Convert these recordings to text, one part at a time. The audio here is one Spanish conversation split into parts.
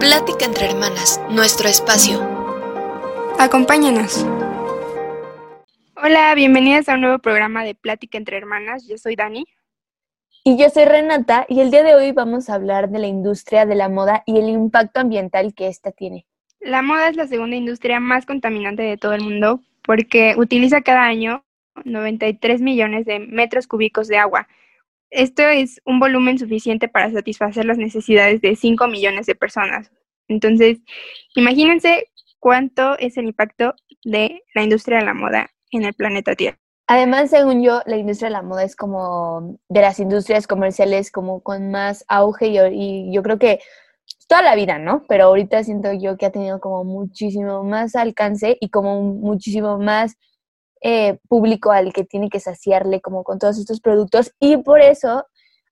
Plática entre hermanas, nuestro espacio. Acompáñanos. Hola, bienvenidas a un nuevo programa de Plática entre hermanas. Yo soy Dani. Y yo soy Renata y el día de hoy vamos a hablar de la industria de la moda y el impacto ambiental que ésta tiene. La moda es la segunda industria más contaminante de todo el mundo porque utiliza cada año 93 millones de metros cúbicos de agua. Esto es un volumen suficiente para satisfacer las necesidades de 5 millones de personas. Entonces, imagínense cuánto es el impacto de la industria de la moda en el planeta Tierra. Además, según yo, la industria de la moda es como de las industrias comerciales como con más auge y, y yo creo que toda la vida, ¿no? Pero ahorita siento yo que ha tenido como muchísimo más alcance y como muchísimo más eh, público al que tiene que saciarle como con todos estos productos y por eso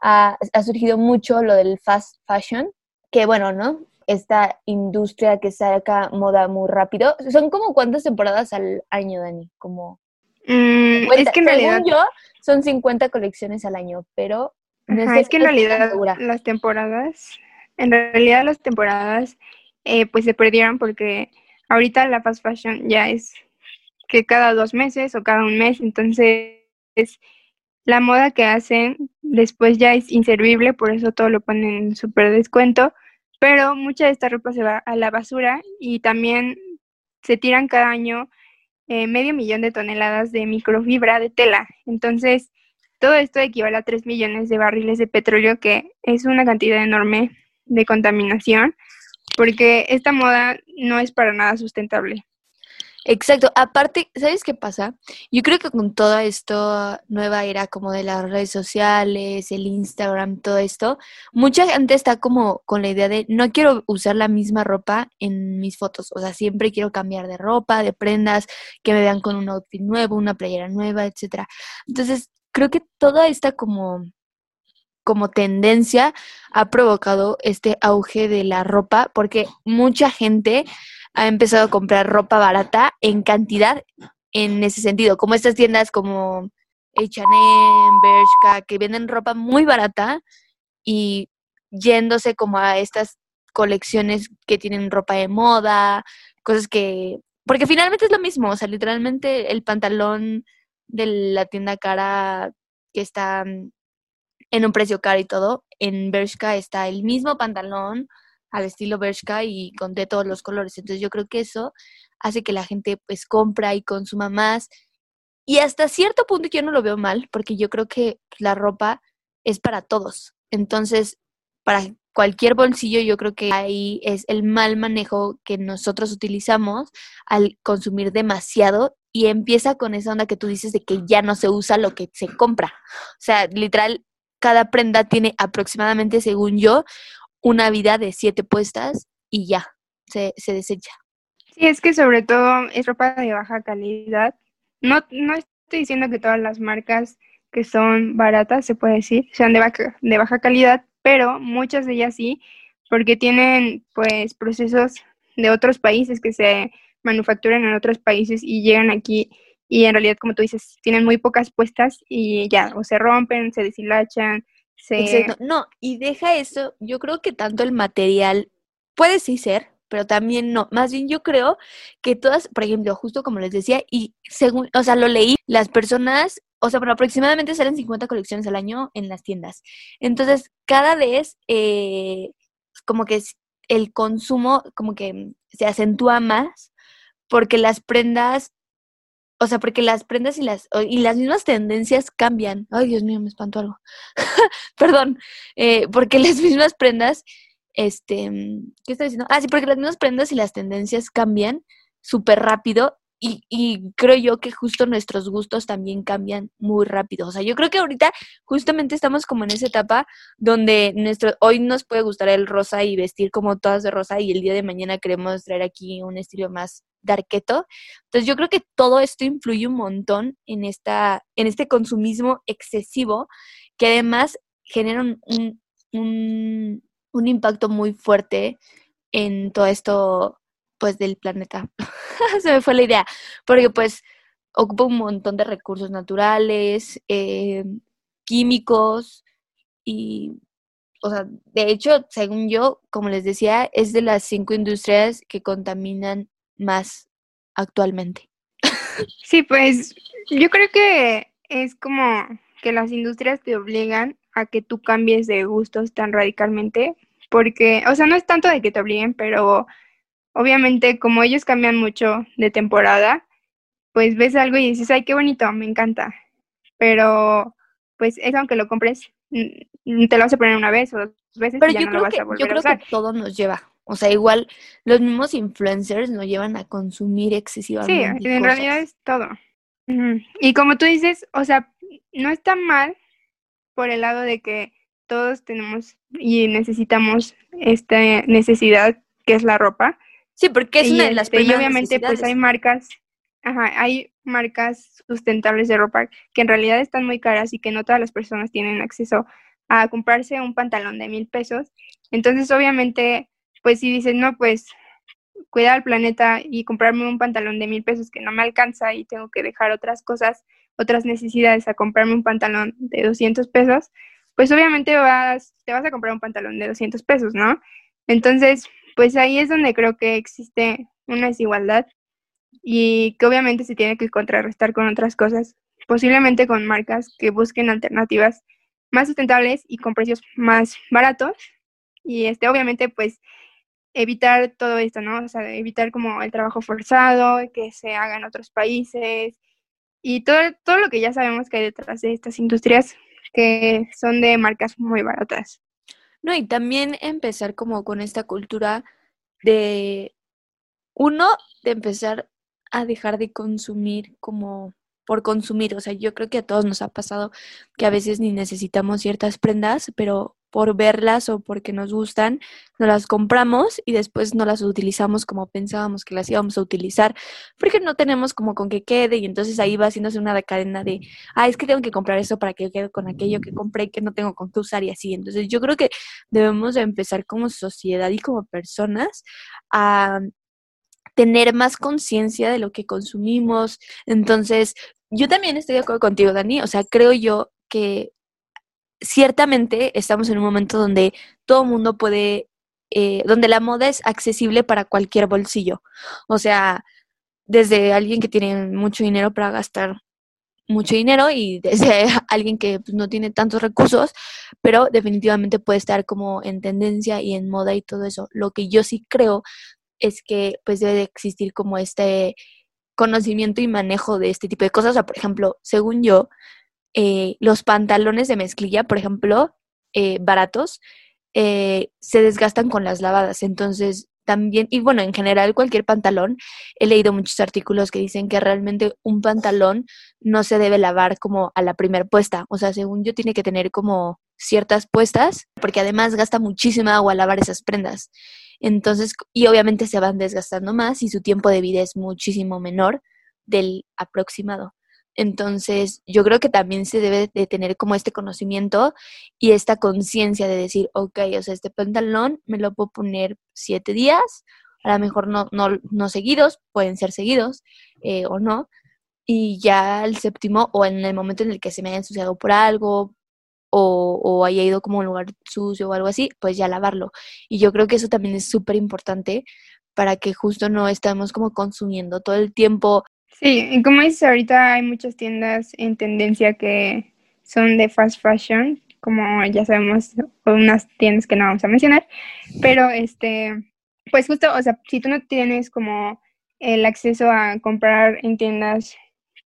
ha, surgido mucho lo del fast fashion, que bueno, ¿no? Esta industria que saca moda muy rápido. ¿Son como cuántas temporadas al año, Dani? Como... Mm, es que en realidad... yo, son 50 colecciones al año, pero... No es que en realidad las temporadas, en realidad las temporadas eh, pues se perdieron porque ahorita la fast fashion ya es que cada dos meses o cada un mes, entonces la moda que hacen después ya es inservible, por eso todo lo ponen en súper descuento, pero mucha de esta ropa se va a la basura y también se tiran cada año eh, medio millón de toneladas de microfibra de tela. Entonces, todo esto equivale a 3 millones de barriles de petróleo, que es una cantidad enorme de contaminación, porque esta moda no es para nada sustentable. Exacto. Aparte, ¿sabes qué pasa? Yo creo que con toda esta nueva era como de las redes sociales, el Instagram, todo esto, mucha gente está como con la idea de no quiero usar la misma ropa en mis fotos. O sea, siempre quiero cambiar de ropa, de prendas, que me vean con un outfit nuevo, una playera nueva, etcétera. Entonces, creo que toda esta como como tendencia ha provocado este auge de la ropa porque mucha gente ha empezado a comprar ropa barata en cantidad en ese sentido, como estas tiendas como H&M, Bershka, que venden ropa muy barata y yéndose como a estas colecciones que tienen ropa de moda, cosas que porque finalmente es lo mismo, o sea, literalmente el pantalón de la tienda cara que está en un precio caro y todo, en Bershka está el mismo pantalón al estilo Bershka y con de todos los colores. Entonces yo creo que eso hace que la gente pues compra y consuma más. Y hasta cierto punto yo no lo veo mal, porque yo creo que la ropa es para todos. Entonces, para cualquier bolsillo, yo creo que ahí es el mal manejo que nosotros utilizamos al consumir demasiado y empieza con esa onda que tú dices de que ya no se usa lo que se compra. O sea, literal, cada prenda tiene aproximadamente, según yo, una vida de siete puestas y ya, se, se desecha. Sí, es que sobre todo es ropa de baja calidad. No, no estoy diciendo que todas las marcas que son baratas, se puede decir, sean de baja, de baja calidad, pero muchas de ellas sí, porque tienen pues procesos de otros países que se manufacturan en otros países y llegan aquí y en realidad, como tú dices, tienen muy pocas puestas y ya, o se rompen, se deshilachan, no, y deja eso, yo creo que tanto el material puede sí ser, pero también no. Más bien yo creo que todas, por ejemplo, justo como les decía, y según, o sea, lo leí, las personas, o sea, bueno, aproximadamente salen 50 colecciones al año en las tiendas. Entonces, cada vez, eh, como que el consumo, como que se acentúa más, porque las prendas o sea, porque las prendas y las, y las mismas tendencias cambian. Ay, Dios mío, me espanto algo. Perdón. Eh, porque las mismas prendas, este, ¿qué estoy diciendo? Ah, sí, porque las mismas prendas y las tendencias cambian súper rápido y, y, creo yo que justo nuestros gustos también cambian muy rápido. O sea, yo creo que ahorita justamente estamos como en esa etapa donde nuestro, hoy nos puede gustar el rosa y vestir como todas de rosa y el día de mañana queremos traer aquí un estilo más darketo. Entonces yo creo que todo esto influye un montón en, esta, en este consumismo excesivo que además genera un, un, un impacto muy fuerte en todo esto pues del planeta. Se me fue la idea, porque pues ocupa un montón de recursos naturales, eh, químicos y, o sea, de hecho, según yo, como les decía, es de las cinco industrias que contaminan más actualmente. Sí, pues yo creo que es como que las industrias te obligan a que tú cambies de gustos tan radicalmente, porque, o sea, no es tanto de que te obliguen, pero obviamente como ellos cambian mucho de temporada, pues ves algo y dices, ay, qué bonito, me encanta. Pero, pues eso aunque lo compres, te lo vas a poner una vez o dos veces pero y ya yo no creo lo vas que, a volver yo a creo usar. que todo nos lleva. O sea, igual los mismos influencers nos llevan a consumir Sí, excesivamente. en realidad es todo. Y como tú dices, o sea, no está mal por el lado de que todos tenemos y necesitamos esta necesidad que es la ropa. Sí, porque es y, una de las este, y primeras obviamente pues hay marcas, ajá, hay marcas sustentables de ropa que en realidad están muy caras y que no todas las personas tienen acceso a comprarse un pantalón de mil pesos. Entonces, obviamente, pues si dices, no, pues cuidar al planeta y comprarme un pantalón de mil pesos que no me alcanza y tengo que dejar otras cosas, otras necesidades a comprarme un pantalón de 200 pesos, pues obviamente vas, te vas a comprar un pantalón de 200 pesos, ¿no? Entonces, pues ahí es donde creo que existe una desigualdad y que obviamente se tiene que contrarrestar con otras cosas, posiblemente con marcas que busquen alternativas más sustentables y con precios más baratos y este obviamente pues evitar todo esto, ¿no? O sea, evitar como el trabajo forzado, que se haga en otros países y todo, todo lo que ya sabemos que hay detrás de estas industrias que son de marcas muy baratas. No, y también empezar como con esta cultura de, uno, de empezar a dejar de consumir como por consumir. O sea, yo creo que a todos nos ha pasado que a veces ni necesitamos ciertas prendas, pero por verlas o porque nos gustan, nos las compramos y después no las utilizamos como pensábamos que las íbamos a utilizar, porque no tenemos como con qué quede y entonces ahí va haciéndose una cadena de, ah, es que tengo que comprar eso para que quede con aquello que compré que no tengo con qué usar y así. Entonces yo creo que debemos de empezar como sociedad y como personas a tener más conciencia de lo que consumimos. Entonces, yo también estoy de acuerdo contigo, Dani. O sea, creo yo que ciertamente estamos en un momento donde todo el mundo puede, eh, donde la moda es accesible para cualquier bolsillo. O sea, desde alguien que tiene mucho dinero para gastar mucho dinero y desde alguien que pues, no tiene tantos recursos, pero definitivamente puede estar como en tendencia y en moda y todo eso. Lo que yo sí creo es que pues debe de existir como este conocimiento y manejo de este tipo de cosas. O sea, por ejemplo, según yo, eh, los pantalones de mezclilla, por ejemplo, eh, baratos, eh, se desgastan con las lavadas. Entonces, también, y bueno, en general cualquier pantalón, he leído muchos artículos que dicen que realmente un pantalón no se debe lavar como a la primera puesta. O sea, según yo, tiene que tener como ciertas puestas, porque además gasta muchísima agua lavar esas prendas. Entonces, y obviamente se van desgastando más y su tiempo de vida es muchísimo menor del aproximado. Entonces, yo creo que también se debe de tener como este conocimiento y esta conciencia de decir, ok, o sea, este pantalón me lo puedo poner siete días, a lo mejor no, no, no seguidos, pueden ser seguidos eh, o no, y ya el séptimo o en el momento en el que se me haya ensuciado por algo o, o haya ido como a un lugar sucio o algo así, pues ya lavarlo. Y yo creo que eso también es súper importante para que justo no estemos como consumiendo todo el tiempo Sí, y como dices, ahorita hay muchas tiendas en tendencia que son de fast fashion, como ya sabemos, unas tiendas que no vamos a mencionar, pero este, pues justo, o sea, si tú no tienes como el acceso a comprar en tiendas,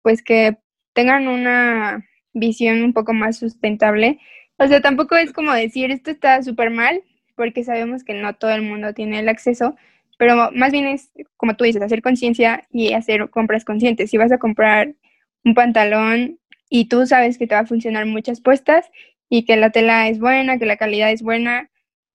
pues que tengan una visión un poco más sustentable, o sea, tampoco es como decir esto está súper mal, porque sabemos que no todo el mundo tiene el acceso, pero más bien es, como tú dices, hacer conciencia y hacer compras conscientes. Si vas a comprar un pantalón y tú sabes que te va a funcionar muchas puestas y que la tela es buena, que la calidad es buena,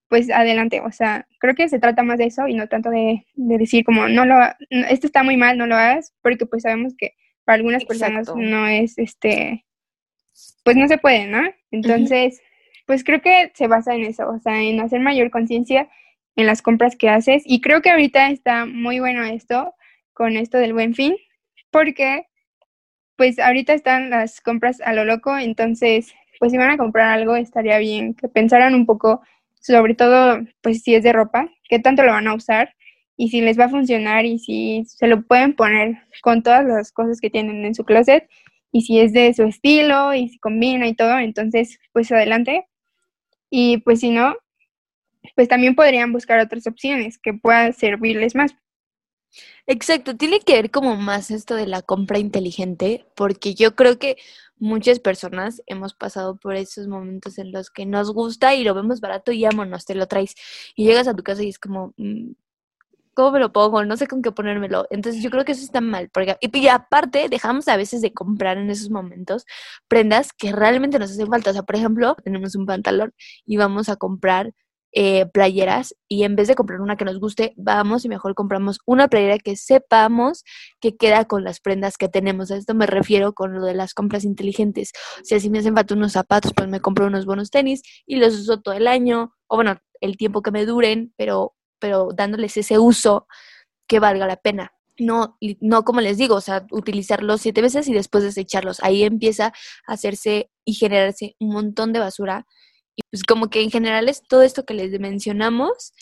pues adelante. O sea, creo que se trata más de eso y no tanto de, de decir como, no lo, esto está muy mal, no lo hagas, porque pues sabemos que para algunas personas no es, este, pues no se puede, ¿no? Entonces, pues creo que se basa en eso, o sea, en hacer mayor conciencia en las compras que haces. Y creo que ahorita está muy bueno esto, con esto del buen fin, porque pues ahorita están las compras a lo loco, entonces pues si van a comprar algo estaría bien que pensaran un poco, sobre todo pues si es de ropa, qué tanto lo van a usar y si les va a funcionar y si se lo pueden poner con todas las cosas que tienen en su closet y si es de su estilo y si combina y todo, entonces pues adelante. Y pues si no, pues también podrían buscar otras opciones que puedan servirles más. Exacto, tiene que ver como más esto de la compra inteligente, porque yo creo que muchas personas hemos pasado por esos momentos en los que nos gusta y lo vemos barato y vámonos, te lo traes. Y llegas a tu casa y es como, mm, ¿cómo me lo pongo? No sé con qué ponérmelo. Entonces yo creo que eso está mal. Porque, y, aparte, dejamos a veces de comprar en esos momentos prendas que realmente nos hacen falta. O sea, por ejemplo, tenemos un pantalón y vamos a comprar eh, playeras y en vez de comprar una que nos guste, vamos y mejor compramos una playera que sepamos que queda con las prendas que tenemos. A esto me refiero con lo de las compras inteligentes. O sea, si me hacen falta unos zapatos, pues me compro unos buenos tenis y los uso todo el año, o bueno, el tiempo que me duren, pero, pero dándoles ese uso que valga la pena. No, no como les digo, o sea, utilizarlos siete veces y después desecharlos. Ahí empieza a hacerse y generarse un montón de basura y pues como que en general es todo esto que les mencionamos.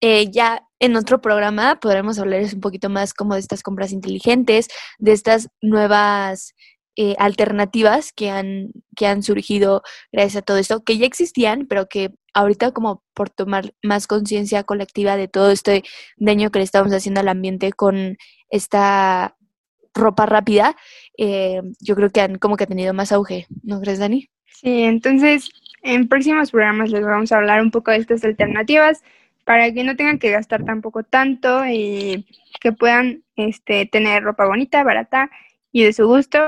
Eh, ya en otro programa podremos hablarles un poquito más como de estas compras inteligentes, de estas nuevas eh, alternativas que han, que han surgido gracias a todo esto, que ya existían, pero que ahorita como por tomar más conciencia colectiva de todo este daño que le estamos haciendo al ambiente con esta ropa rápida, eh, yo creo que han como que tenido más auge, ¿no crees, Dani? Sí, entonces en próximos programas les vamos a hablar un poco de estas alternativas para que no tengan que gastar tampoco tanto y que puedan este, tener ropa bonita, barata y de su gusto.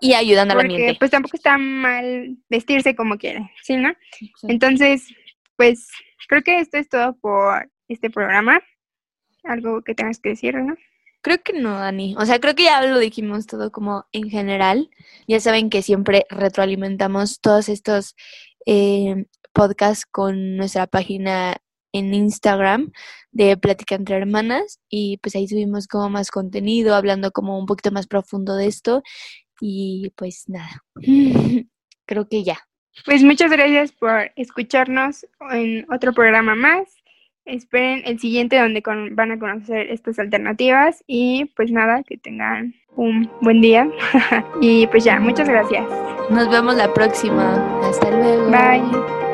Y ayudando al ambiente. pues tampoco está mal vestirse como quieren, ¿sí, no? Entonces, pues creo que esto es todo por este programa. Algo que tengas que decir, ¿no? Creo que no, Dani. O sea, creo que ya lo dijimos todo como en general. Ya saben que siempre retroalimentamos todos estos eh, podcasts con nuestra página en Instagram de Plática entre Hermanas y pues ahí subimos como más contenido, hablando como un poquito más profundo de esto y pues nada, creo que ya. Pues muchas gracias por escucharnos en otro programa más. Esperen el siguiente donde van a conocer estas alternativas y pues nada, que tengan un buen día. y pues ya, muchas gracias. Nos vemos la próxima. Hasta luego. Bye.